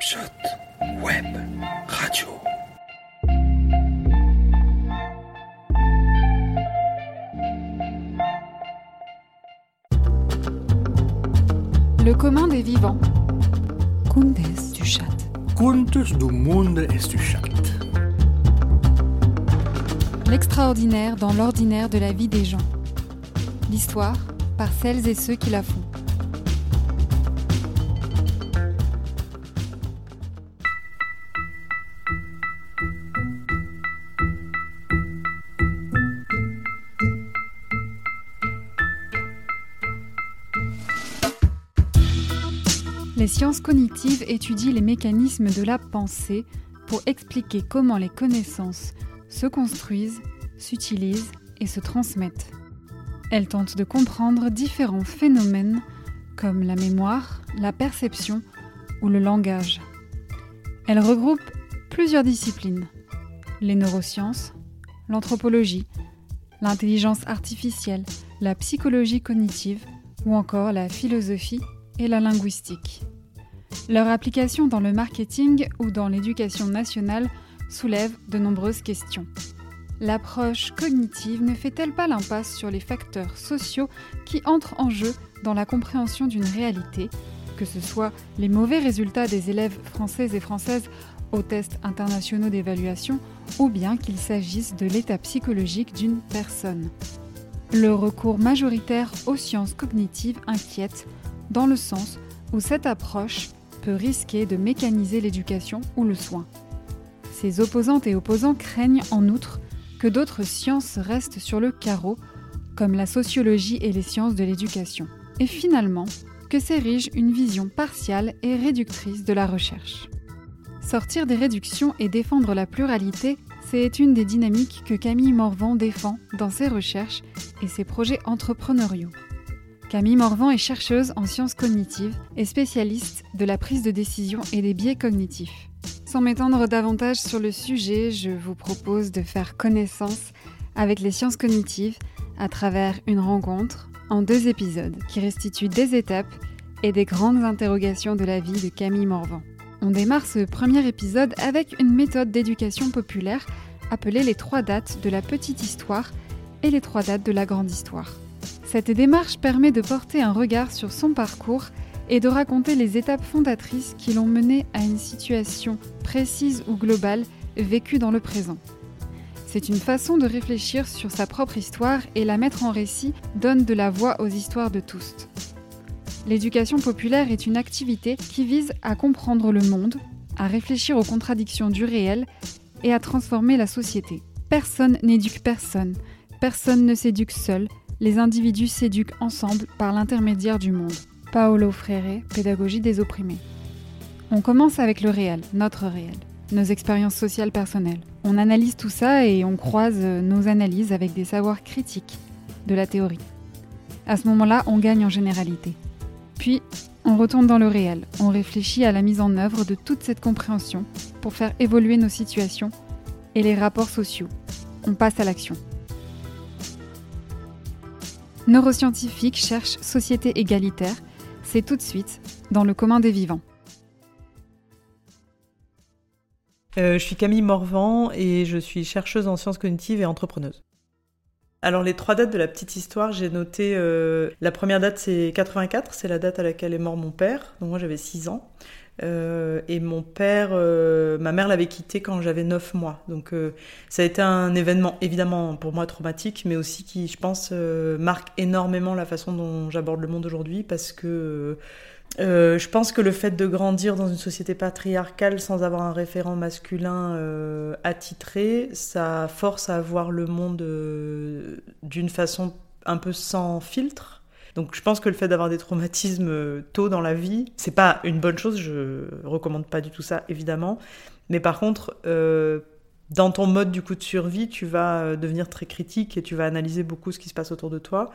Snapshot Web Radio. Le commun des vivants. Contes du chat. Contes du monde et du chat. L'extraordinaire dans l'ordinaire de la vie des gens. L'histoire par celles et ceux qui la font. Sciences cognitives étudient les mécanismes de la pensée pour expliquer comment les connaissances se construisent, s'utilisent et se transmettent. Elles tentent de comprendre différents phénomènes comme la mémoire, la perception ou le langage. Elles regroupent plusieurs disciplines les neurosciences, l'anthropologie, l'intelligence artificielle, la psychologie cognitive ou encore la philosophie et la linguistique. Leur application dans le marketing ou dans l'éducation nationale soulève de nombreuses questions. L'approche cognitive ne fait-elle pas l'impasse sur les facteurs sociaux qui entrent en jeu dans la compréhension d'une réalité, que ce soit les mauvais résultats des élèves français et françaises aux tests internationaux d'évaluation ou bien qu'il s'agisse de l'état psychologique d'une personne? Le recours majoritaire aux sciences cognitives inquiète dans le sens où cette approche peut risquer de mécaniser l'éducation ou le soin. Ces opposantes et opposants craignent en outre que d'autres sciences restent sur le carreau, comme la sociologie et les sciences de l'éducation. Et finalement, que s'érige une vision partiale et réductrice de la recherche. Sortir des réductions et défendre la pluralité, c'est une des dynamiques que Camille Morvan défend dans ses recherches et ses projets entrepreneuriaux. Camille Morvan est chercheuse en sciences cognitives et spécialiste de la prise de décision et des biais cognitifs. Sans m'étendre davantage sur le sujet, je vous propose de faire connaissance avec les sciences cognitives à travers une rencontre en deux épisodes qui restituent des étapes et des grandes interrogations de la vie de Camille Morvan. On démarre ce premier épisode avec une méthode d'éducation populaire appelée les trois dates de la petite histoire et les trois dates de la grande histoire. Cette démarche permet de porter un regard sur son parcours et de raconter les étapes fondatrices qui l'ont mené à une situation précise ou globale vécue dans le présent. C'est une façon de réfléchir sur sa propre histoire et la mettre en récit donne de la voix aux histoires de tous. L'éducation populaire est une activité qui vise à comprendre le monde, à réfléchir aux contradictions du réel et à transformer la société. Personne n'éduque personne, personne ne s'éduque seul, les individus s'éduquent ensemble par l'intermédiaire du monde. Paolo Freire, Pédagogie des opprimés. On commence avec le réel, notre réel, nos expériences sociales personnelles. On analyse tout ça et on croise nos analyses avec des savoirs critiques de la théorie. À ce moment-là, on gagne en généralité. Puis, on retourne dans le réel, on réfléchit à la mise en œuvre de toute cette compréhension pour faire évoluer nos situations et les rapports sociaux. On passe à l'action. Neuroscientifique cherche société égalitaire, c'est tout de suite dans le commun des vivants. Euh, je suis Camille Morvan et je suis chercheuse en sciences cognitives et entrepreneuse. Alors les trois dates de la petite histoire, j'ai noté euh, la première date c'est 84, c'est la date à laquelle est mort mon père, donc moi j'avais 6 ans. Euh, et mon père, euh, ma mère l'avait quitté quand j'avais 9 mois. Donc euh, ça a été un événement évidemment pour moi traumatique, mais aussi qui, je pense, marque énormément la façon dont j'aborde le monde aujourd'hui parce que je pense que le fait de grandir dans une société patriarcale sans avoir un référent masculin attitré, ça force à voir le monde d'une façon un peu sans filtre. Donc je pense que le fait d'avoir des traumatismes euh, tôt dans la vie, c'est pas une bonne chose, je recommande pas du tout ça évidemment. Mais par contre, euh, dans ton mode du coup de survie, tu vas euh, devenir très critique et tu vas analyser beaucoup ce qui se passe autour de toi.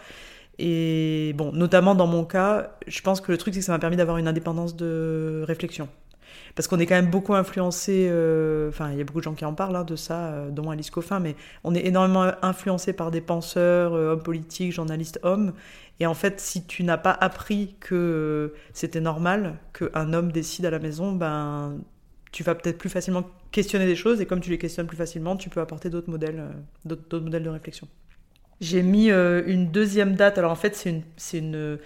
Et bon, notamment dans mon cas, je pense que le truc, c'est que ça m'a permis d'avoir une indépendance de réflexion. Parce qu'on est quand même beaucoup influencé, euh, enfin il y a beaucoup de gens qui en parlent hein, de ça, euh, dont Alice Coffin, mais on est énormément influencé par des penseurs, euh, hommes politiques, journalistes hommes, et en fait si tu n'as pas appris que c'était normal qu'un homme décide à la maison, ben tu vas peut-être plus facilement questionner des choses, et comme tu les questionnes plus facilement, tu peux apporter d'autres modèles, d'autres modèles de réflexion. J'ai mis une deuxième date, alors en fait c'est une, c'est une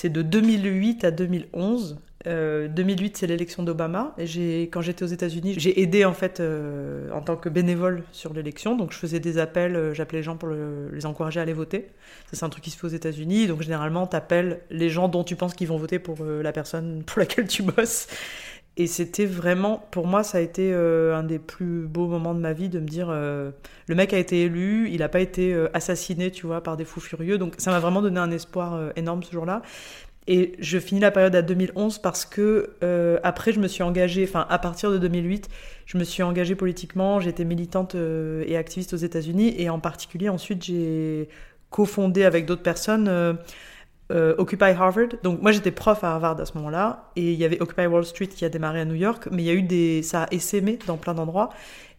c'est de 2008 à 2011. 2008, euh, c'est l'élection d'Obama. Et quand j'étais aux États-Unis, j'ai aidé en fait euh, en tant que bénévole sur l'élection. Donc je faisais des appels, euh, j'appelais les gens pour les encourager à aller voter. Ça, c'est un truc qui se fait aux États-Unis. Donc généralement, tu appelles les gens dont tu penses qu'ils vont voter pour la personne pour laquelle tu bosses. Et c'était vraiment, pour moi, ça a été un des plus beaux moments de ma vie de me dire, le mec a été élu, il n'a pas été assassiné, tu vois, par des fous furieux. Donc ça m'a vraiment donné un espoir énorme ce jour-là. Et je finis la période à 2011 parce que euh, après je me suis engagée, enfin à partir de 2008, je me suis engagée politiquement, j'étais militante euh, et activiste aux États-Unis et en particulier ensuite j'ai cofondé avec d'autres personnes euh, Occupy Harvard. Donc moi j'étais prof à Harvard à ce moment-là et il y avait Occupy Wall Street qui a démarré à New York, mais il y a eu des, ça a essaimé dans plein d'endroits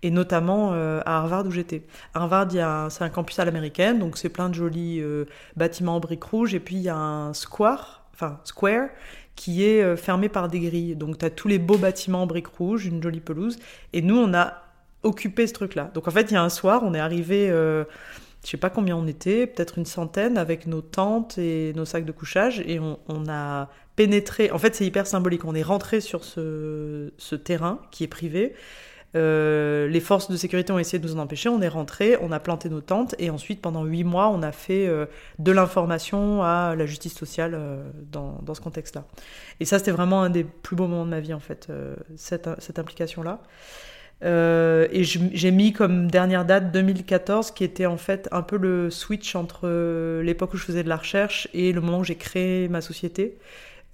et notamment à Harvard où j'étais. Harvard, c'est un campus à l'américaine, donc c'est plein de jolis bâtiments en briques rouges et puis il y a un square enfin Square, qui est euh, fermé par des grilles. Donc tu as tous les beaux bâtiments en briques rouges, une jolie pelouse. Et nous, on a occupé ce truc-là. Donc en fait, il y a un soir, on est arrivé, euh, je sais pas combien on était, peut-être une centaine, avec nos tentes et nos sacs de couchage, et on, a pénétré. En fait, c'est hyper symbolique. On est rentré sur ce, terrain qui est privé. Euh, les forces de sécurité ont essayé de nous en empêcher. On est rentré, on a planté nos tentes et ensuite pendant huit mois, on a fait euh, de l'information à la justice sociale euh, dans, ce contexte-là. Et ça, c'était vraiment un des plus beaux moments de ma vie en fait, cette implication-là. Et j'ai mis comme dernière date 2014, qui était en fait un peu le switch entre l'époque où je faisais de la recherche et le moment où j'ai créé ma société,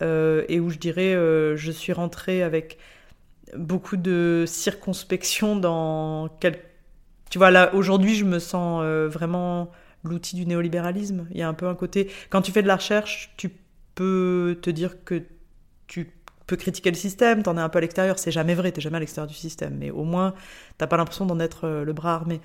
et où je dirais, je suis rentrée avec beaucoup de circonspection dans quel... Tu vois, là, aujourd'hui, je me sens euh, vraiment l'outil du néolibéralisme. Il y a un peu un côté... Quand tu fais de la recherche, tu peux te dire que peux critiquer le système, t'en es un peu à l'extérieur. C'est jamais vrai, t'es jamais à l'extérieur du système. Mais au moins, t'as pas l'impression d'en être euh, le bras armé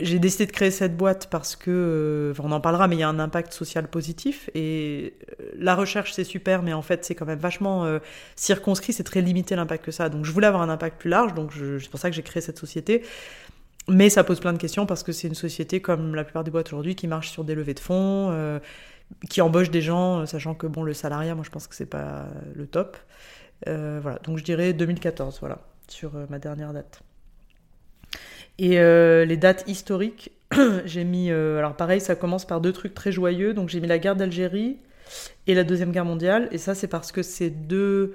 j'ai décidé de créer cette boîte parce que, euh, on en parlera, mais il y a un impact social positif. Et euh, la recherche, c'est super, mais en fait, c'est quand même vachement circonscrit, c'est très limité l'impact que ça. Donc, je voulais avoir un impact plus large, donc c'est pour ça que j'ai créé cette société. Mais ça pose plein de questions parce que c'est une société, comme la plupart des boîtes aujourd'hui, qui marche sur des levées de fonds, qui embauche des gens, sachant que, bon, le salariat, moi, je pense que c'est pas le top. voilà, donc je dirais 2014, voilà, sur ma dernière date. Et euh, les dates historiques, j'ai mis. Euh, alors, pareil, ça commence par deux trucs très joyeux. Donc, j'ai mis la guerre d'Algérie et la Deuxième Guerre mondiale. Et ça, c'est parce que c'est deux.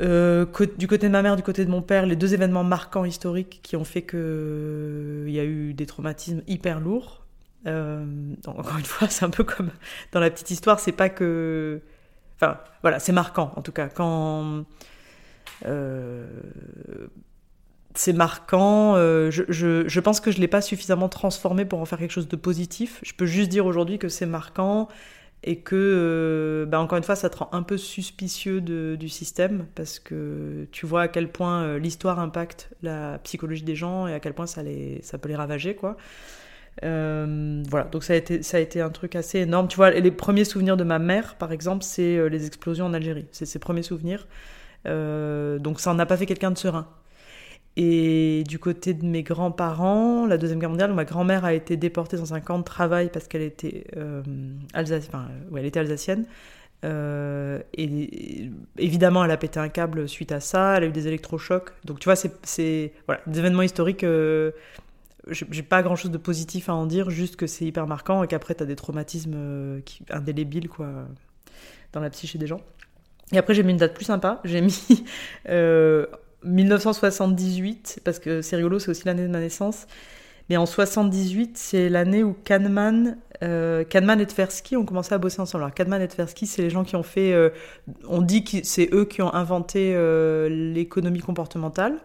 Euh, du côté de ma mère, du côté de mon père, les deux événements marquants historiques qui ont fait qu'il y a eu des traumatismes hyper lourds. Encore une fois, c'est un peu comme dans la petite histoire, c'est pas que. Enfin, voilà, c'est marquant en tout cas. Quand c'est marquant. Euh, je, pense que je ne l'ai pas suffisamment transformé pour en faire quelque chose de positif. Je peux juste dire aujourd'hui que c'est marquant et que, euh, bah, encore une fois, ça te rend un peu suspicieux du système parce que tu vois à quel point euh, l'histoire impacte la psychologie des gens et à quel point ça, les, ça peut les ravager, quoi. Voilà, donc ça a, été, ça a été un truc assez énorme. Tu vois, les premiers souvenirs de ma mère, par exemple, c'est les explosions en Algérie. C'est ses premiers souvenirs. donc ça n'a pas fait quelqu'un de serein. Et du côté de mes grands-parents, la Deuxième Guerre mondiale, ma grand-mère a été déportée dans un camp de travail parce qu'elle était, euh, enfin, elle était alsacienne. Euh, et évidemment, elle a pété un câble suite à ça, elle a eu des électrochocs. Donc tu vois, c'est voilà, des événements historiques. Euh, j'ai pas grand chose de positif à en dire, juste que c'est hyper marquant et qu'après tu as des traumatismes euh, indélébiles quoi, dans la psyché des gens. Et après, j'ai mis une date plus sympa. J'ai mis 1978, parce que c'est rigolo, c'est aussi l'année de ma naissance. Mais en 78, c'est l'année où Kahneman, euh, Kahneman et Tversky ont commencé à bosser ensemble. Alors Kahneman et Tversky, c'est les gens qui ont fait, euh, on dit que c'est eux qui ont inventé euh, l'économie comportementale.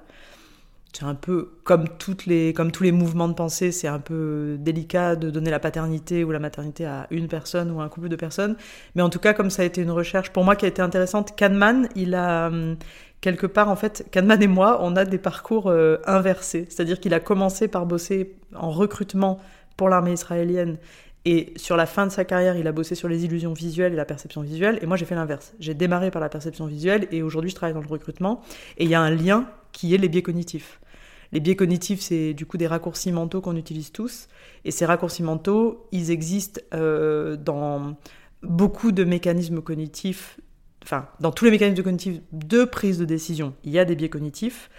C'est un peu comme toutes les, comme tous les mouvements de pensée, c'est un peu délicat de donner la paternité ou la maternité à une personne ou à un couple de personnes. Mais en tout cas, comme ça a été une recherche pour moi qui a été intéressante, Kahneman, il a hum, quelque part, en fait, Kahneman et moi, on a des parcours euh, inversés. C'est-à-dire qu'il a commencé par bosser en recrutement pour l'armée israélienne. Et sur la fin de sa carrière, il a bossé sur les illusions visuelles et la perception visuelle. Et moi, j'ai fait l'inverse. J'ai démarré par la perception visuelle et aujourd'hui, je travaille dans le recrutement. Et il y a un lien qui est les biais cognitifs. Les biais cognitifs, c'est du coup des raccourcis mentaux qu'on utilise tous. Et ces raccourcis mentaux, ils existent euh, dans beaucoup de mécanismes cognitifs, enfin, dans tous les mécanismes cognitifs de prise de décision, il y a des biais cognitifs.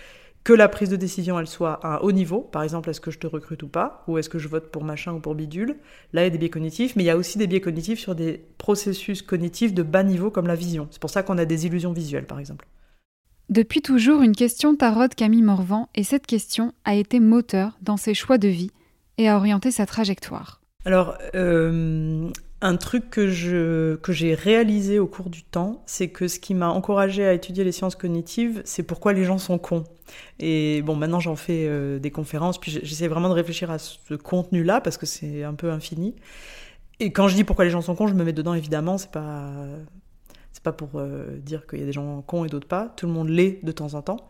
Que la prise de décision, elle soit à un haut niveau, par exemple, est-ce que je te recrute ou pas, ou est-ce que je vote pour machin ou pour bidule, là, il y a des biais cognitifs, mais il y a aussi des biais cognitifs sur des processus cognitifs de bas niveau, comme la vision. C'est pour ça qu'on a des illusions visuelles, par exemple. Depuis toujours, une question taraude Camille Morvan, et cette question a été moteur dans ses choix de vie et a orienté sa trajectoire. Alors, euh, un truc que j'ai réalisé au cours du temps, c'est que ce qui m'a encouragé à étudier les sciences cognitives, c'est pourquoi les gens sont cons. Et bon, maintenant j'en fais euh, des conférences, puis j'essaie vraiment de réfléchir à ce contenu-là parce que c'est un peu infini. Et quand je dis pourquoi les gens sont cons, je me mets dedans évidemment. C'est pas pas pour euh, dire qu'il y a des gens cons et d'autres pas. Tout le monde l'est de temps en temps.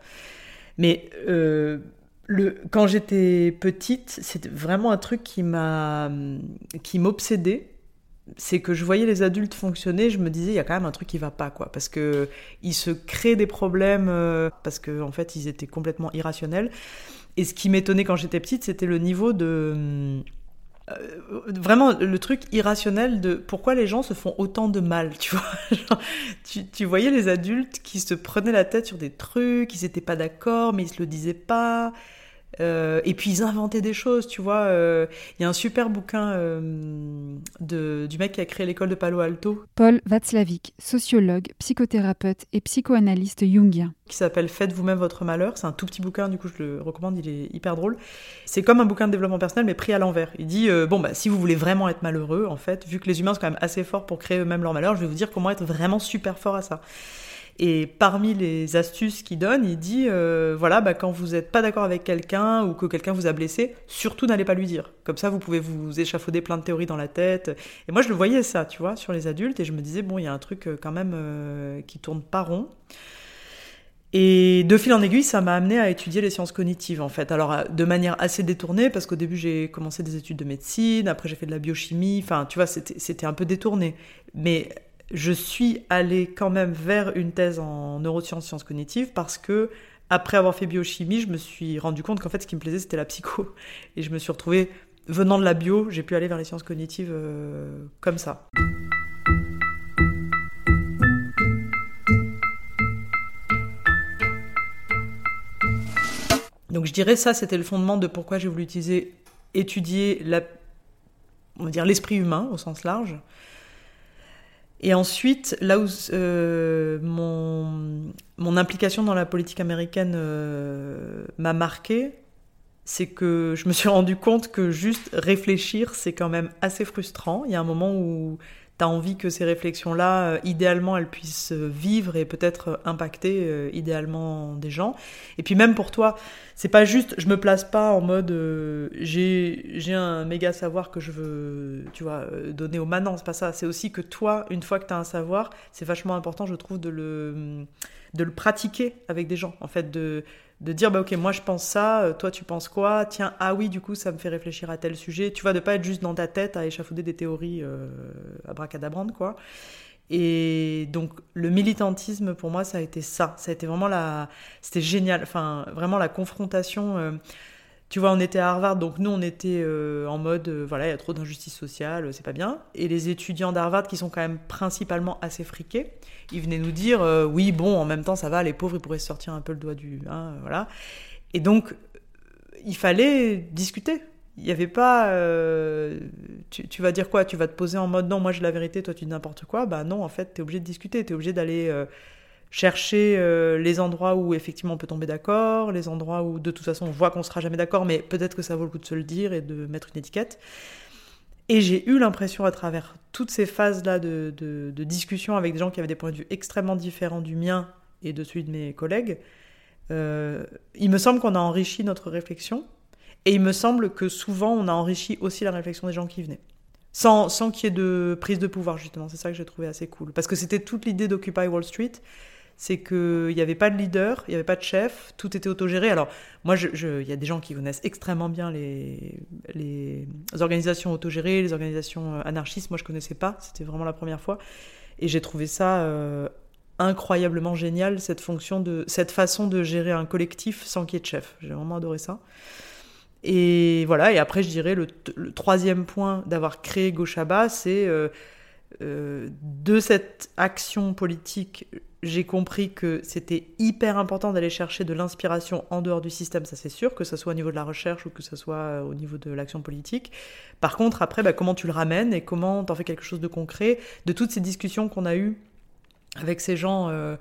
Mais euh, le, quand j'étais petite, c'était vraiment un truc qui m'a qui m'obsédait c'est que je voyais les adultes fonctionner, je me disais il y a quand même un truc qui va pas quoi, parce que ils se créent des problèmes euh, parce que en fait ils étaient complètement irrationnels. Et ce qui m'étonnait quand j'étais petite, c'était le niveau de euh, vraiment le truc irrationnel de pourquoi les gens se font autant de mal, tu vois. tu, tu, voyais les adultes qui se prenaient la tête sur des trucs, ils n'étaient pas d'accord, mais ils se le disaient pas. Euh, et puis ils inventaient des choses, tu vois. Euh, il y a un super bouquin euh, de, du mec qui a créé l'école de Palo Alto. Paul Václavic, sociologue, psychothérapeute et psychoanalyste jungien. Qui s'appelle Faites vous-même votre malheur. C'est un tout petit bouquin, du coup je le recommande, il est hyper drôle. C'est comme un bouquin de développement personnel, mais pris à l'envers. Il dit bon, bah, si vous voulez vraiment être malheureux, en fait, vu que les humains sont quand même assez forts pour créer eux-mêmes leur malheur, je vais vous dire comment être vraiment super fort à ça. Et parmi les astuces qu'il donne, il dit euh, voilà, bah, quand vous n'êtes pas d'accord avec quelqu'un ou que quelqu'un vous a blessé, surtout n'allez pas lui dire. Comme ça, vous pouvez vous échafauder plein de théories dans la tête. Et moi, je le voyais ça, tu vois, sur les adultes, et je me disais bon, il y a un truc euh, quand même euh, qui tourne pas rond. Et de fil en aiguille, ça m'a amené à étudier les sciences cognitives, en fait. Alors, de manière assez détournée, parce qu'au début, j'ai commencé des études de médecine, après, j'ai fait de la biochimie, enfin, tu vois, c'était un peu détourné. Mais je suis allée quand même vers une thèse en neurosciences, sciences cognitives, parce que après avoir fait biochimie, je me suis rendu compte qu'en fait, ce qui me plaisait, c'était la psycho. Et je me suis retrouvée, venant de la bio, j'ai pu aller vers les sciences cognitives euh, comme ça. Donc je dirais ça, c'était le fondement de pourquoi j'ai voulu utiliser, étudier l'esprit humain au sens large, et ensuite, là où euh, mon, implication dans la politique américaine euh, m'a marqué, c'est que je me suis rendu compte que juste réfléchir, c'est quand même assez frustrant. Il y a un moment où tu as envie que ces réflexions-là, euh, idéalement, elles puissent euh, vivre et peut-être euh, impacter idéalement des gens. Et puis même pour toi, c'est pas juste, je me place pas en mode j'ai un méga savoir que je veux, tu vois, donner aux manants, c'est pas ça. C'est aussi que toi, une fois que tu as un savoir, c'est vachement important, je trouve, de le, de le pratiquer avec des gens. En fait, de de dire bah ok moi je pense ça euh, toi tu penses quoi? Tiens ah oui du coup ça me fait réfléchir à tel sujet. Tu vois de pas être juste dans ta tête à échafauder des théories euh, abracadabrantes quoi. Et donc le militantisme pour moi ça a été ça. Ça a été vraiment la c'était génial. Enfin vraiment la confrontation euh, tu vois, on était à Harvard, donc nous, on était euh, en mode, voilà, il y a trop d'injustice sociale, c'est pas bien. Et les étudiants d'Harvard, qui sont quand même principalement assez friqués, ils venaient nous dire euh, oui, bon, en même temps, ça va, les pauvres, ils pourraient se sortir un peu le doigt du. Hein, voilà. Et donc, il fallait discuter. Il n'y avait pas. Euh, tu, vas dire quoi? Tu vas te poser en mode non, moi j'ai la vérité, toi tu dis n'importe quoi? Bah non, en fait, tu es obligé de discuter, tu es obligé d'aller. Euh, chercher les endroits où effectivement on peut tomber d'accord, les endroits où de toute façon on voit qu'on sera jamais d'accord, mais peut-être que ça vaut le coup de se le dire et de mettre une étiquette. Et j'ai eu l'impression à travers toutes ces phases-là de, de, discussion avec des gens qui avaient des points de vue extrêmement différents du mien et de celui de mes collègues, euh, il me semble qu'on a enrichi notre réflexion et il me semble que souvent on a enrichi aussi la réflexion des gens qui venaient. Sans, sans qu'il y ait de prise de pouvoir, justement. C'est ça que j'ai trouvé assez cool. Parce que c'était toute l'idée d'Occupy Wall Street. C'est qu'il n'y avait pas de leader, il n'y avait pas de chef, tout était autogéré. Alors, moi, il y a des gens qui connaissent extrêmement bien les, les organisations autogérées, les organisations euh, anarchistes. Moi, je ne connaissais pas, c'était vraiment la première fois. Et j'ai trouvé ça euh, incroyablement génial, cette fonction de, cette façon de gérer un collectif sans qu'il y ait de chef. J'ai vraiment adoré ça. Et voilà, et après, je dirais le, troisième point d'avoir créé Gauchaba, c'est euh, de cette action politique, j'ai compris que c'était hyper important d'aller chercher de l'inspiration en dehors du système, ça c'est sûr, que ce soit au niveau de la recherche ou que ce soit euh, au niveau de l'action politique. Par contre, après, bah, comment tu le ramènes et comment tu en fais quelque chose de concret De toutes ces discussions qu'on a eues avec ces gens euh,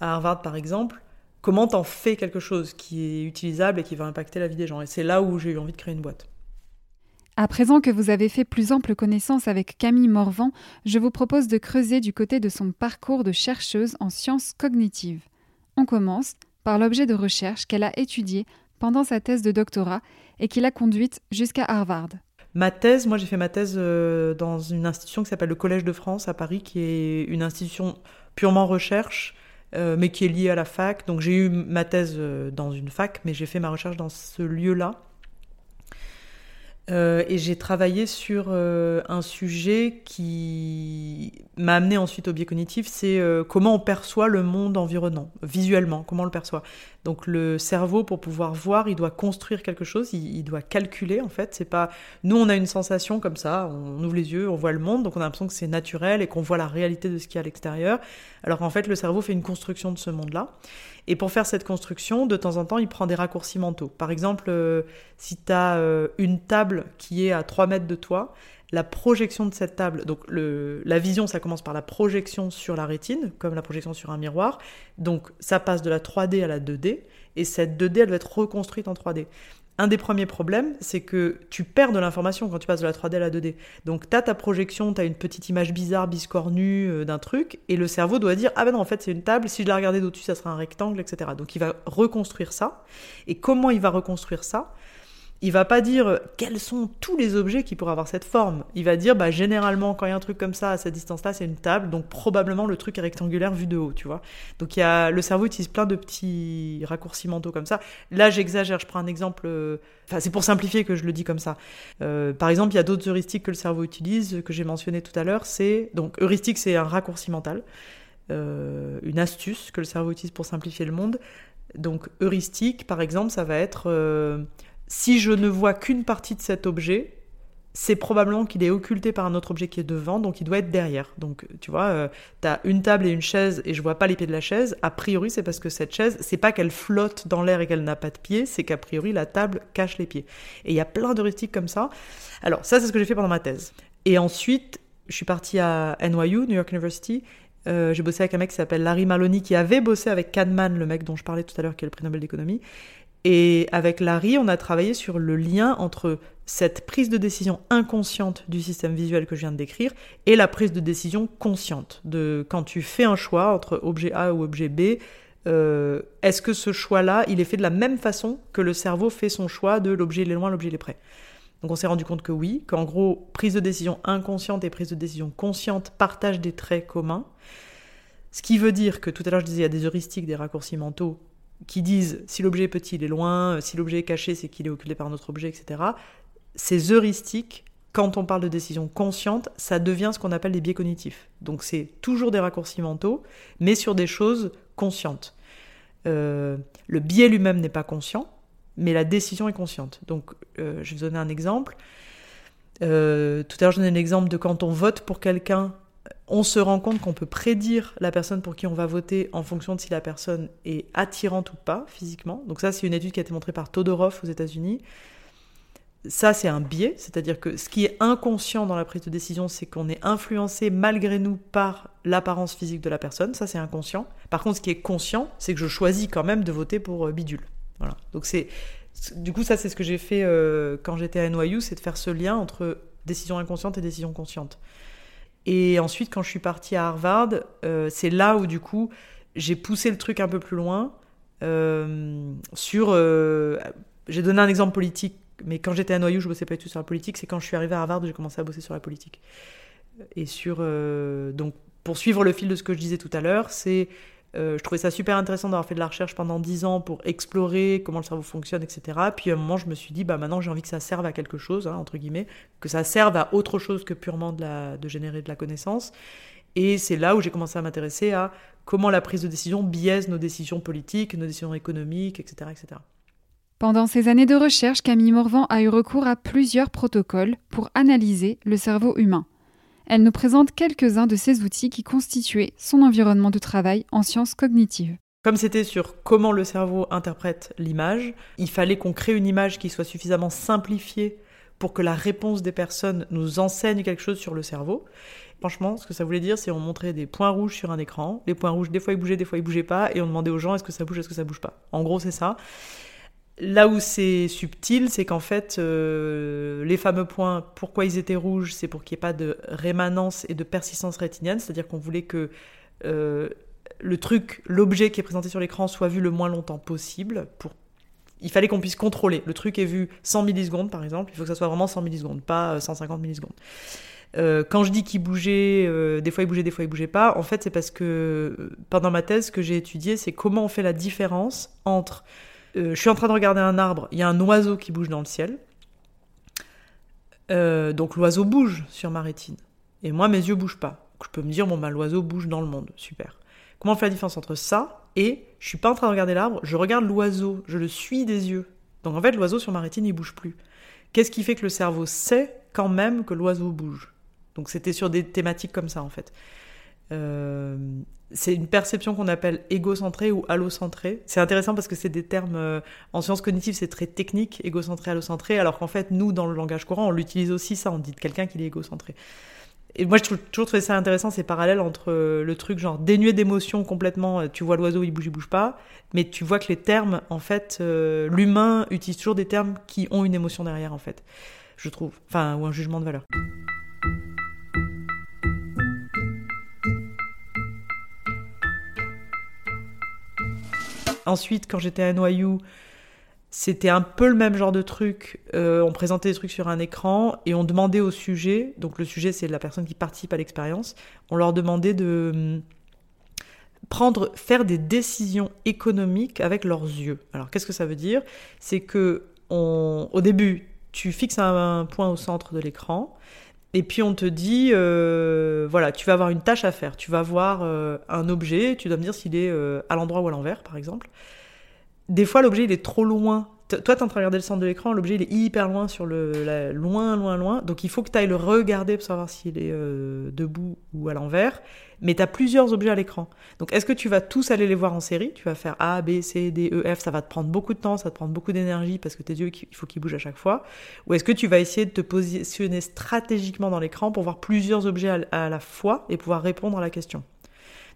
à Harvard, par exemple, comment t'en fais quelque chose qui est utilisable et qui va impacter la vie des gens? Et c'est là où j'ai eu envie de créer une boîte. À présent que vous avez fait plus ample connaissance avec Camille Morvan, je vous propose de creuser du côté de son parcours de chercheuse en sciences cognitives. On commence par l'objet de recherche qu'elle a étudié pendant sa thèse de doctorat et qui l'a conduite jusqu'à Harvard. Ma thèse, moi j'ai fait ma thèse euh, dans une institution qui s'appelle le Collège de France à Paris, qui est une institution purement recherche, euh, mais qui est liée à la fac. Donc j'ai eu ma thèse euh, dans une fac, mais j'ai fait ma recherche dans ce lieu-là. Euh, et j'ai travaillé sur euh, un sujet qui m'a amené ensuite au biais cognitif, c'est euh, comment on perçoit le monde environnant, visuellement, comment on le perçoit. Donc le cerveau, pour pouvoir voir, il doit construire quelque chose, il, doit calculer en fait. C'est pas nous, on a une sensation comme ça, on ouvre les yeux, on voit le monde, donc on a l'impression que c'est naturel et qu'on voit la réalité de ce qu'il y a à l'extérieur. Alors qu'en fait, le cerveau fait une construction de ce monde-là. Et pour faire cette construction, de temps en temps, il prend des raccourcis mentaux. Par exemple, euh, si tu euh, une table qui est à 3 mètres de toi, la projection de cette table, donc la vision, ça commence par la projection sur la rétine, comme la projection sur un miroir. Donc ça passe de la 3D à la 2D, et cette 2D, elle va être reconstruite en 3D un des premiers problèmes, c'est que tu perds de l'information quand tu passes de la 3D à la 2D. Donc, tu as ta projection, tu as une petite image bizarre, biscornue euh, d'un truc, et le cerveau doit dire Ah ben non, en fait, c'est une table, si je la regardais d'au-dessus, ça serait un rectangle, etc. Donc, il va reconstruire ça. Et comment il va reconstruire ça? Il va pas dire quels sont tous les objets qui pourraient avoir cette forme. Il va dire, bah, généralement, quand il y a un truc comme ça, à cette distance-là, c'est une table, donc probablement le truc est rectangulaire vu de haut, tu vois. Donc il y a, le cerveau utilise plein de petits raccourcis mentaux comme ça. Là, j'exagère, je prends un exemple, euh, enfin, c'est pour simplifier que je le dis comme ça. Euh, par exemple, il y a d'autres heuristiques que le cerveau utilise, que j'ai mentionné tout à l'heure, c'est, donc, heuristique, c'est un raccourci mental, euh, une astuce que le cerveau utilise pour simplifier le monde. Donc, heuristique, par exemple, ça va être si je ne vois qu'une partie de cet objet, c'est probablement qu'il est occulté par un autre objet qui est devant, donc il doit être derrière. Donc, tu vois, euh, tu as une table et une chaise et je vois pas les pieds de la chaise. A priori, c'est parce que cette chaise, c'est pas qu'elle flotte dans l'air et qu'elle n'a pas de pieds, c'est qu'a priori, la table cache les pieds. Et il y a plein d'heuristiques comme ça. Alors, ça, c'est ce que j'ai fait pendant ma thèse. Et ensuite, je suis partie à NYU, New York University. Euh, j'ai bossé avec un mec qui s'appelle Larry Maloney, qui avait bossé avec Kahneman, le mec dont je parlais tout à l'heure, qui est le prix Nobel d'économie. Et avec Larry, on a travaillé sur le lien entre cette prise de décision inconsciente du système visuel que je viens de décrire et la prise de décision consciente de quand tu fais un choix entre objet A ou objet B. Euh, est-ce que ce choix-là, il est fait de la même façon que le cerveau fait son choix de l'objet il est loin, l'objet il est près Donc on s'est rendu compte que oui, qu'en gros, prise de décision inconsciente et prise de décision consciente partagent des traits communs. Ce qui veut dire que tout à l'heure je disais il y a des heuristiques, des raccourcis mentaux qui disent si l'objet est petit, il est loin, si l'objet est caché, c'est qu'il est occulté par un autre objet, etc. Ces heuristiques, quand on parle de décision consciente, ça devient ce qu'on appelle des biais cognitifs. Donc c'est toujours des raccourcis mentaux, mais sur des choses conscientes. Euh, le biais lui-même n'est pas conscient, mais la décision est consciente. Donc euh, je vais vous donner un exemple. Euh, tout à l'heure, je donnais l'exemple de quand on vote pour quelqu'un on se rend compte qu'on peut prédire la personne pour qui on va voter en fonction de si la personne est attirante ou pas physiquement. Donc ça, c'est une étude qui a été montrée par Todorov aux États-Unis. Ça, c'est un biais, c'est-à-dire que ce qui est inconscient dans la prise de décision, c'est qu'on est influencé malgré nous par l'apparence physique de la personne. Ça, c'est inconscient. Par contre, ce qui est conscient, c'est que je choisis quand même de voter pour euh, bidule. Voilà. Donc c'est, du coup, ça, c'est ce que j'ai fait euh, quand j'étais à NYU, c'est de faire ce lien entre décision inconsciente et décision consciente. Et ensuite, quand je suis partie à Harvard, euh, c'est là où du coup, j'ai poussé le truc un peu plus loin euh, sur... Euh, j'ai donné un exemple politique, mais quand j'étais à Noyau, je bossais pas du tout sur la politique. C'est quand je suis arrivée à Harvard, j'ai commencé à bosser sur la politique. Et sur... donc, pour suivre le fil de ce que je disais tout à l'heure, c'est Euh, je trouvais ça super intéressant d'avoir fait de la recherche pendant 10 ans pour explorer comment le cerveau fonctionne, etc. Puis à un moment, je me suis dit, bah maintenant j'ai envie que ça serve à quelque chose, hein, entre guillemets, que ça serve à autre chose que purement de, de générer de la connaissance. Et c'est là où j'ai commencé à m'intéresser à comment la prise de décision biaise nos décisions politiques, nos décisions économiques, etc. etc. Pendant ces années de recherche, Camille Morvan a eu recours à plusieurs protocoles pour analyser le cerveau humain. Elle nous présente quelques-uns de ces outils qui constituaient son environnement de travail en sciences cognitives. Comme c'était sur comment le cerveau interprète l'image, il fallait qu'on crée une image qui soit suffisamment simplifiée pour que la réponse des personnes nous enseigne quelque chose sur le cerveau. Franchement, ce que ça voulait dire, c'est on montrait des points rouges sur un écran. Les points rouges, des fois ils bougeaient, des fois ils bougeaient pas, et on demandait aux gens est-ce que ça bouge, est-ce que ça bouge pas? En gros, c'est ça. Là où c'est subtil, c'est qu'en fait, euh, les fameux points, pourquoi ils étaient rouges, c'est pour qu'il n'y ait pas de rémanence et de persistance rétinienne, c'est-à-dire qu'on voulait que euh, le truc, l'objet qui est présenté sur l'écran soit vu le moins longtemps possible. Il fallait qu'on puisse contrôler. Le truc est vu 100 millisecondes, par exemple, il faut que ça soit vraiment 100 millisecondes, pas 150 euh, millisecondes. quand je dis qu'il bougeait, des fois il bougeait, des fois il bougeait pas, en fait c'est parce que pendant ma thèse, ce que j'ai étudié, c'est comment on fait la différence entre euh, je suis en train de regarder un arbre, il y a un oiseau qui bouge dans le ciel. Euh, donc l'oiseau bouge sur ma rétine. Et moi, mes yeux bougent pas. je peux me dire, bon, bah, l'oiseau bouge dans le monde. Super. Comment on fait la différence entre ça et je suis pas en train de regarder l'arbre, je regarde l'oiseau, je le suis des yeux. Donc en fait, l'oiseau sur ma rétine, il bouge plus. Qu'est-ce qui fait que le cerveau sait quand même que l'oiseau bouge? Donc c'était sur des thématiques comme ça en fait. Euh, c'est une perception qu'on appelle égocentrée ou allocentrée. C'est intéressant parce que c'est des termes euh, en sciences cognitives, c'est très technique, égocentré, allocentré, alors qu'en fait, nous, dans le langage courant, on l'utilise aussi ça, on dit de quelqu'un qu'il est égocentré. Et moi, je trouve toujours ça intéressant, ces parallèles entre euh, le truc genre dénué d'émotion complètement, tu vois l'oiseau, il bouge, il bouge pas, mais tu vois que les termes, en fait, l'humain utilise toujours des termes qui ont une émotion derrière, en fait, je trouve, enfin, ou un jugement de valeur. Ensuite, quand j'étais à NYU, c'était un peu le même genre de truc. Euh, on présentait des trucs sur un écran et on demandait au sujet, donc le sujet c'est la personne qui participe à l'expérience, on leur demandait de hum, prendre, faire des décisions économiques avec leurs yeux. Alors qu'est-ce que ça veut dire? C'est que au début, tu fixes un, point au centre de l'écran. Et puis on te dit, euh, voilà, tu vas avoir une tâche à faire. Tu vas voir euh, un objet, tu dois me dire s'il est euh, à l'endroit ou à l'envers, par exemple. Des fois, l'objet, il est trop loin. Toi, tu es en train de regarder le centre de l'écran, l'objet, il est hyper loin sur le... loin, loin, loin. Donc il faut que tu ailles le regarder pour savoir s'il est debout ou à l'envers mais tu as plusieurs objets à l'écran. Donc est-ce que tu vas tous aller les voir en série? Tu vas faire A, B, C, D, E, F, ça va te prendre beaucoup de temps, ça va te prendre beaucoup d'énergie parce que tes yeux, il faut qu'ils bougent à chaque fois. Ou est-ce que tu vas essayer de te positionner stratégiquement dans l'écran pour voir plusieurs objets à, la fois et pouvoir répondre à la question?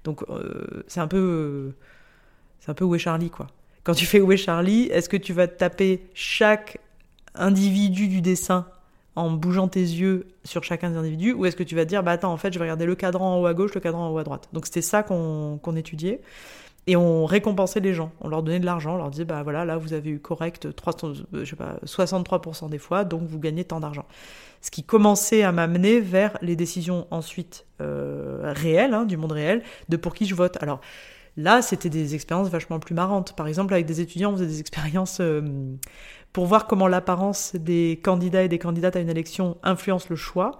Donc euh, c'est un peu... c'est un peu où est Charlie, quoi. Quand tu fais où est Charlie, est-ce que tu vas taper chaque individu du dessin en bougeant tes yeux sur chacun des individus ou est-ce que tu vas dire bah attends en fait je vais regarder le cadran en haut à gauche le cadran en haut à droite. Donc c'était ça qu'on étudiait. Et on récompensait les gens. On leur donnait de l'argent. On leur disait bah voilà là vous avez eu correct 300, euh, 63% des fois donc vous gagnez tant d'argent. Ce qui commençait à m'amener vers les décisions ensuite euh, réelles hein, du monde réel de pour qui je vote. Alors Là, c'était des expériences vachement plus marrantes. Par exemple, avec des étudiants, on faisait des expériences euh, pour voir comment l'apparence des candidats et des candidates à une élection influence le choix.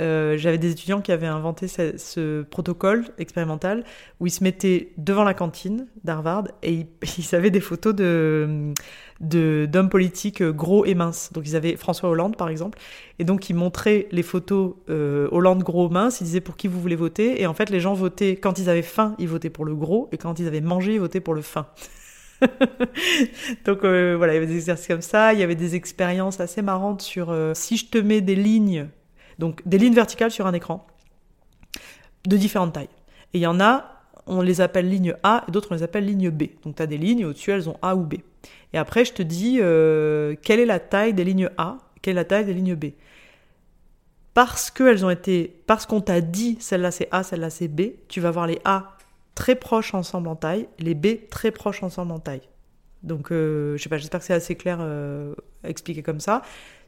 Euh, j'avais des étudiants qui avaient inventé ce, protocole expérimental où ils se mettaient devant la cantine d'Harvard et ils, ils, avaient des photos de d'hommes politiques gros et minces. Donc ils avaient François Hollande par exemple, et donc ils montraient les photos euh, Hollande gros mince. Ils disaient pour qui vous voulez voter, et en fait les gens votaient quand ils avaient faim, ils votaient pour le gros, et quand ils avaient mangé, ils votaient pour le fin. Donc euh, voilà, il y avait des exercices comme ça, il y avait des expériences assez marrantes sur euh, si je te mets des lignes, donc des lignes verticales sur un écran, de différentes tailles. Et il y en a, on les appelle ligne A et d'autres on les appelle ligne B. Donc tu as des lignes au-dessus elles ont A ou B. Et après je te dis euh, quelle est la taille des lignes A, quelle est la taille des lignes B? Parce qu'elles ont été, parce qu'on t'a dit celle-là c'est A, celle-là c'est B, tu vas voir les A très proches ensemble en taille, les B très proches ensemble en taille. Donc, euh, je sais pas, j'espère que c'est assez clair euh, expliqué comme ça.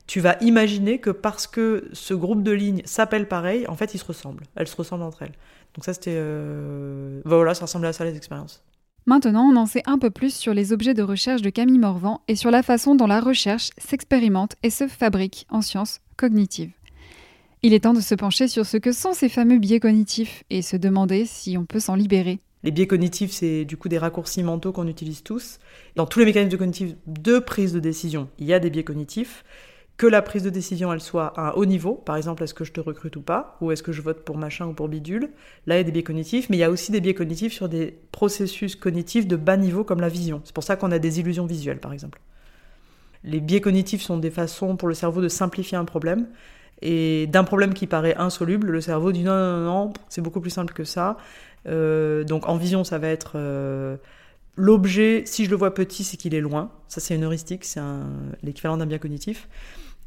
Tu vas imaginer que parce que ce groupe de lignes s'appelle pareil, en fait, ils se ressemblent. Elles se ressemblent entre elles. Donc ça, c'était... euh, Voilà, ça ressemblait à ça, les expériences. Maintenant, on en sait un peu plus sur les objets de recherche de Camille Morvan et sur la façon dont la recherche s'expérimente et se fabrique en sciences cognitives. Il est temps de se pencher sur ce que sont ces fameux biais cognitifs et se demander si on peut s'en libérer. Les biais cognitifs, c'est du coup des raccourcis mentaux qu'on utilise tous. Dans tous les mécanismes cognitifs de prise de décision, il y a des biais cognitifs. Que la prise de décision, elle soit à un haut niveau, par exemple, est-ce que je te recrute ou pas, ou est-ce que je vote pour machin ou pour bidule, là il y a des biais cognitifs, mais il y a aussi des biais cognitifs sur des processus cognitifs de bas niveau comme la vision. C'est pour ça qu'on a des illusions visuelles, par exemple. Les biais cognitifs sont des façons pour le cerveau de simplifier un problème, et d'un problème qui paraît insoluble, le cerveau dit non, non, non, c'est beaucoup plus simple que ça. Euh, donc en vision, ça va être euh, l'objet, si je le vois petit, c'est qu'il est loin. Ça, c'est une heuristique, c'est l'équivalent d'un biais cognitif.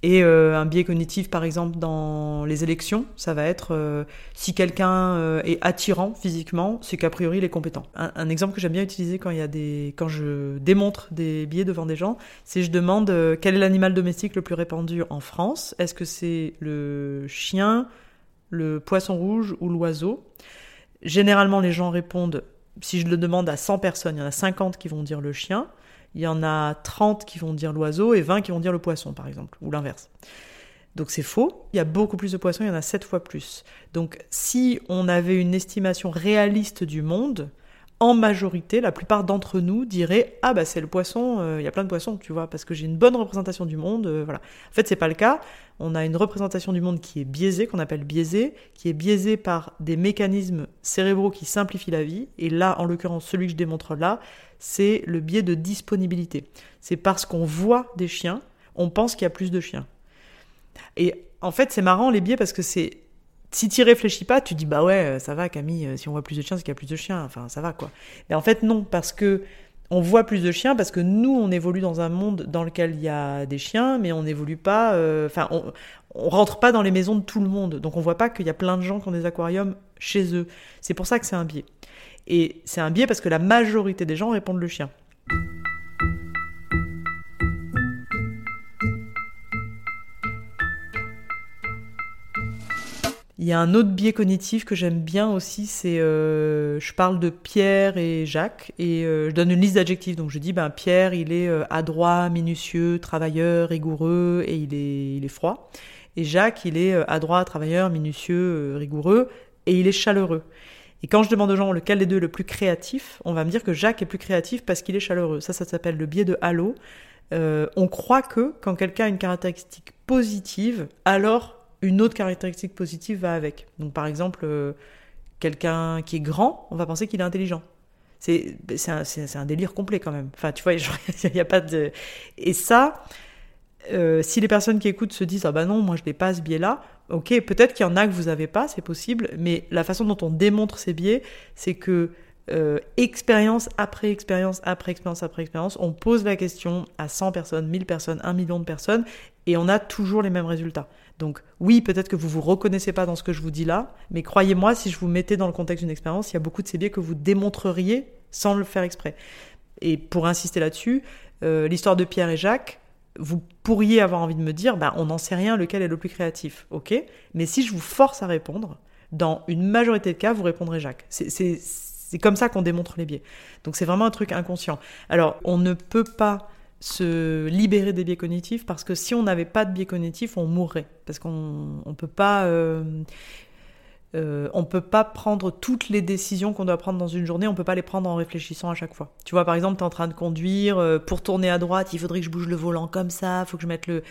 Et euh, un biais cognitif, par exemple, dans les élections, ça va être euh, si quelqu'un euh, est attirant physiquement, c'est qu'a priori il est compétent. Un, un exemple que j'aime bien utiliser quand il y a des, quand je démontre des biais devant des gens, c'est je demande euh, quel est l'animal domestique le plus répandu en France? Est-ce que c'est le chien, le poisson rouge ou l'oiseau? Généralement, les gens répondent. Si je le demande à 100 personnes, il y en a 50 qui vont dire le chien il y en a 30 qui vont dire l'oiseau et 20 qui vont dire le poisson, par exemple, ou l'inverse. Donc c'est faux. Il y a beaucoup plus de poissons, il y en a 7 fois plus. Donc si on avait une estimation réaliste du monde, en majorité, la plupart d'entre nous diraient ah bah c'est le poisson, euh, il y a plein de poissons, tu vois, parce que j'ai une bonne représentation du monde, euh, voilà. En fait, c'est pas le cas. On a une représentation du monde qui est biaisée, qu'on appelle biaisée, qui est biaisée par des mécanismes cérébraux qui simplifient la vie. Et là, en l'occurrence, celui que je démontre là, c'est le biais de disponibilité. C'est parce qu'on voit des chiens, on pense qu'il y a plus de chiens. Et en fait, c'est marrant les biais parce que c'est si tu réfléchis pas, tu dis bah ouais, ça va Camille, si on voit plus de chiens, c'est qu'il y a plus de chiens, enfin ça va quoi. Mais en fait non, parce que on voit plus de chiens parce que nous on évolue dans un monde dans lequel il y a des chiens, mais on n'évolue pas, euh, enfin on, on rentre pas dans les maisons de tout le monde, donc on voit pas qu'il y a plein de gens qui ont des aquariums chez eux. C'est pour ça que c'est un biais. Et c'est un biais parce que la majorité des gens répondent le chien. Il y a un autre biais cognitif que j'aime bien aussi, c'est euh, je parle de Pierre et Jacques et euh, je donne une liste d'adjectifs. Donc je dis ben Pierre il est euh, adroit, minutieux, travailleur, rigoureux et il est il est froid. Et Jacques il est adroit, travailleur, minutieux, rigoureux et il est chaleureux. Et quand je demande aux gens lequel des deux est le plus créatif, on va me dire que Jacques est plus créatif parce qu'il est chaleureux. Ça, ça s'appelle le biais de halo. Euh, on croit que quand quelqu'un a une caractéristique positive, alors une autre caractéristique positive va avec. Donc par exemple, euh, quelqu'un qui est grand, on va penser qu'il est intelligent. C'est un, délire complet quand même. Enfin, tu vois, il n'y a pas de... Et ça, euh, si les personnes qui écoutent se disent ah bah non moi je n'ai pas ce biais là ok peut-être qu'il y en a que vous avez pas c'est possible mais la façon dont on démontre ces biais c'est que euh, expérience après expérience après expérience après expérience on pose la question à 100 personnes 1000 personnes 1 million de personnes et on a toujours les mêmes résultats. Donc oui peut-être que vous vous reconnaissez pas dans ce que je vous dis là mais croyez-moi si je vous mettais dans le contexte d'une expérience il y a beaucoup de ces biais que vous démontreriez sans le faire exprès. Et pour insister là-dessus euh, l'histoire de Pierre et Jacques vous pourriez avoir envie de me dire, bah, on n'en sait rien lequel est le plus créatif, ok? Mais si je vous force à répondre, dans une majorité de cas, vous répondrez Jacques. C'est- comme ça qu'on démontre les biais. Donc c'est vraiment un truc inconscient. Alors, on ne peut pas se libérer des biais cognitifs parce que si on n'avait pas de biais cognitifs, on mourrait. Parce qu'on on peut pas... euh, euh, on peut pas prendre toutes les décisions qu'on doit prendre dans une journée, on peut pas les prendre en réfléchissant à chaque fois. Tu vois, par exemple, tu es en train de conduire, euh, pour tourner à droite, il faudrait que je bouge le volant comme ça, faut que je mette le,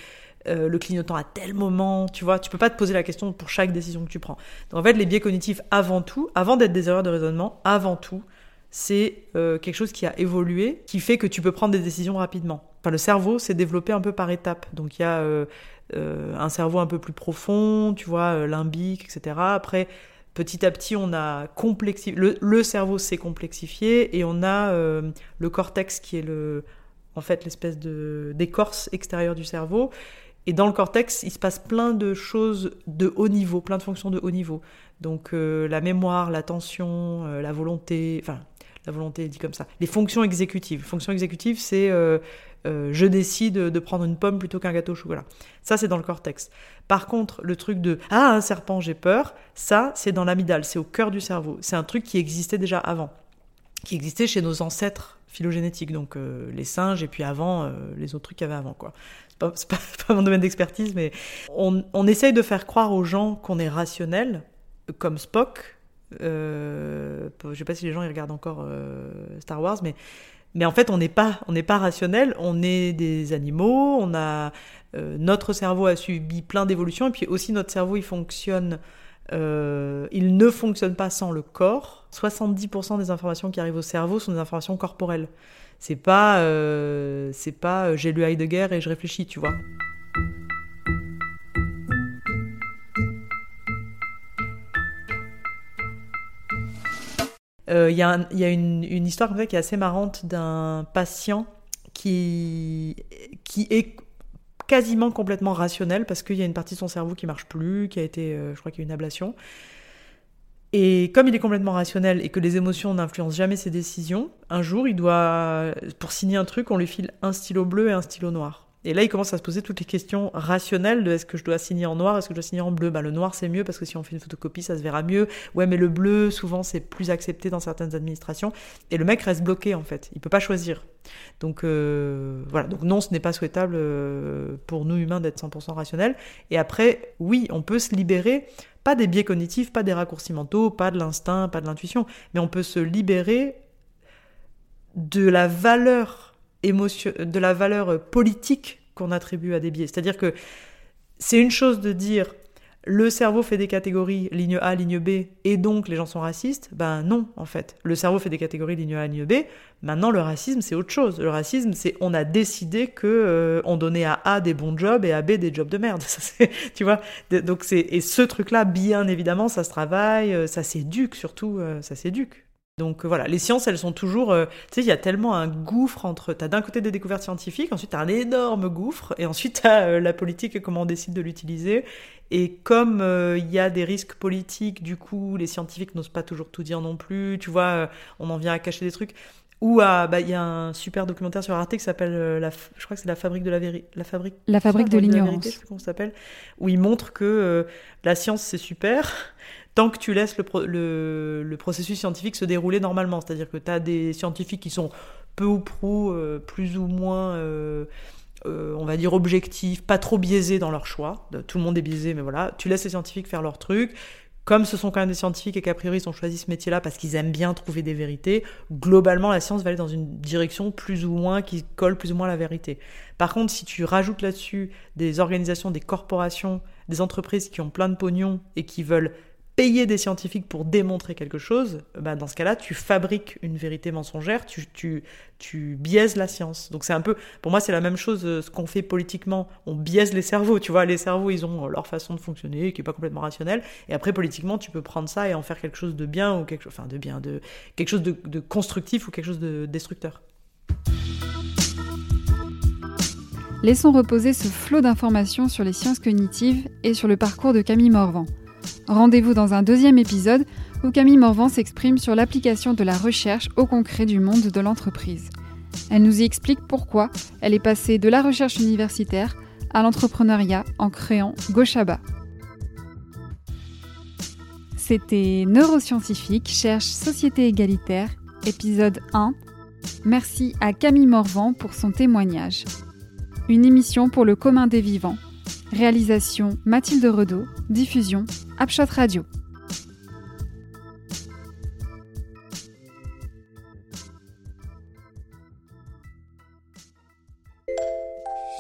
euh, le clignotant à tel moment, tu vois, tu peux pas te poser la question pour chaque décision que tu prends. Donc en fait, les biais cognitifs, avant tout, avant d'être des erreurs de raisonnement, avant tout, c'est euh, quelque chose qui a évolué, qui fait que tu peux prendre des décisions rapidement. Enfin, le cerveau s'est développé un peu par étapes. Donc il y a euh, euh, un cerveau un peu plus profond, tu vois, limbique, etc. Après, petit à petit, on a complexifié, le, le cerveau s'est complexifié et on a le cortex qui est le, en fait, l'espèce d'écorce extérieure du cerveau. Et dans le cortex, il se passe plein de choses de haut niveau, plein de fonctions de haut niveau. Donc la mémoire, l'attention, la volonté, enfin La volonté est dit comme ça. Les fonctions exécutives. Fonctions exécutives, c'est euh, euh, je décide de prendre une pomme plutôt qu'un gâteau au chocolat. Ça, c'est dans le cortex. Par contre, le truc de ah un serpent, j'ai peur, ça, c'est dans l'amygdale, c'est au cœur du cerveau. C'est un truc qui existait déjà avant, qui existait chez nos ancêtres phylogénétiques, donc euh, les singes et puis avant les autres trucs qu'il y avait avant quoi. C'est pas, pas, mon domaine d'expertise, mais on, on essaye de faire croire aux gens qu'on est rationnel, comme Spock, euh, je sais pas si les gens regardent encore euh, Star Wars, mais mais en fait on n'est pas on n'est pas rationnel. On est des animaux. On a euh, notre cerveau a subi plein d'évolutions et puis aussi notre cerveau il fonctionne. Euh, il ne fonctionne pas sans le corps. 70% des informations qui arrivent au cerveau sont des informations corporelles. C'est pas c'est pas j'ai lu Heidegger et je réfléchis, tu vois. Il euh, y a, y a une, histoire qui est assez marrante d'un patient qui, qui est quasiment complètement rationnel parce qu'il y a une partie de son cerveau qui marche plus, qui a été, euh, je crois qu'il y a une ablation. Et comme il est complètement rationnel et que les émotions n'influencent jamais ses décisions, un jour, il doit, pour signer un truc, on lui file un stylo bleu et un stylo noir. Et là, il commence à se poser toutes les questions rationnelles de est-ce que je dois signer en noir, est-ce que je dois signer en bleu? Bah, Le noir, c'est mieux parce que si on fait une photocopie, ça se verra mieux. Ouais, mais le bleu, souvent, c'est plus accepté dans certaines administrations. Et le mec reste bloqué, en fait. Il peut pas choisir. Donc, euh, voilà. Donc, non, ce n'est pas souhaitable euh, pour nous humains d'être 100% rationnels. Et après, oui, on peut se libérer, pas des biais cognitifs, pas des raccourcis mentaux, pas de l'instinct, pas de l'intuition, mais on peut se libérer de la valeur émotion, de la valeur politique qu'on attribue à des biais. C'est-à-dire que c'est une chose de dire le cerveau fait des catégories ligne A, ligne B, et donc les gens sont racistes. Ben non, en fait. Le cerveau fait des catégories ligne A, ligne B. Maintenant, le racisme, c'est autre chose. Le racisme, c'est on a décidé que euh, on donnait à A des bons jobs et à B des jobs de merde. Ça, tu vois. Donc et ce truc-là, bien évidemment, ça se travaille, euh, ça s'éduque surtout, euh, ça s'éduque. Donc voilà, les sciences, elles sont toujours... Euh, tu sais, il y a tellement un gouffre entre... Tu as d'un côté des découvertes scientifiques, ensuite tu as un énorme gouffre, et ensuite tu as euh, la politique et comment on décide de l'utiliser. Et comme euh, il y a des risques politiques, du coup, les scientifiques n'osent pas toujours tout dire non plus, tu vois, on en vient à cacher des trucs. Ou à, bah, il y a un super documentaire sur Arte qui s'appelle, la, je crois que c'est la fabrique de la vérité, la fabrique, la fabrique de l'ignorance, je sais comment s'appelle, où il montre que la science c'est super, tant que tu laisses le, le, processus scientifique se dérouler normalement. C'est-à-dire que tu as des scientifiques qui sont peu ou prou, euh, plus ou moins, euh, euh, on va dire, objectifs, pas trop biaisés dans leur choix. Tout le monde est biaisé, mais voilà. Tu laisses les scientifiques faire leur truc. Comme ce sont quand même des scientifiques et qu'a priori ils ont choisi ce métier-là parce qu'ils aiment bien trouver des vérités, globalement la science va aller dans une direction plus ou moins qui colle plus ou moins à la vérité. Par contre, si tu rajoutes là-dessus des organisations, des corporations, des entreprises qui ont plein de pognon et qui veulent payer des scientifiques pour démontrer quelque chose, bah dans ce cas-là, tu fabriques une vérité mensongère, tu, tu, tu biaises la science. Donc c'est un peu, pour moi, c'est la même chose, euh, ce qu'on fait politiquement, on biaise les cerveaux, tu vois, les cerveaux, ils ont leur façon de fonctionner, qui est pas complètement rationnelle, et après, politiquement, tu peux prendre ça et en faire quelque chose de bien, ou quelque chose, enfin, de bien, de, quelque chose de constructif ou quelque chose de destructeur. Laissons reposer ce flot d'informations sur les sciences cognitives et sur le parcours de Camille Morvan. Rendez-vous dans un deuxième épisode où Camille Morvan s'exprime sur l'application de la recherche au concret du monde de l'entreprise. Elle nous y explique pourquoi elle est passée de la recherche universitaire à l'entrepreneuriat en créant Goshaba. C'était Neuroscientifique cherche société égalitaire, épisode 1. Merci à Camille Morvan pour son témoignage. Une émission pour le commun des vivants Réalisation Mathilde Redaud. Diffusion Upshot Radio.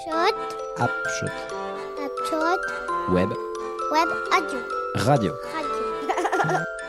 Shot. Upshot. Upshot. Web. Web radio. Radio. Radio.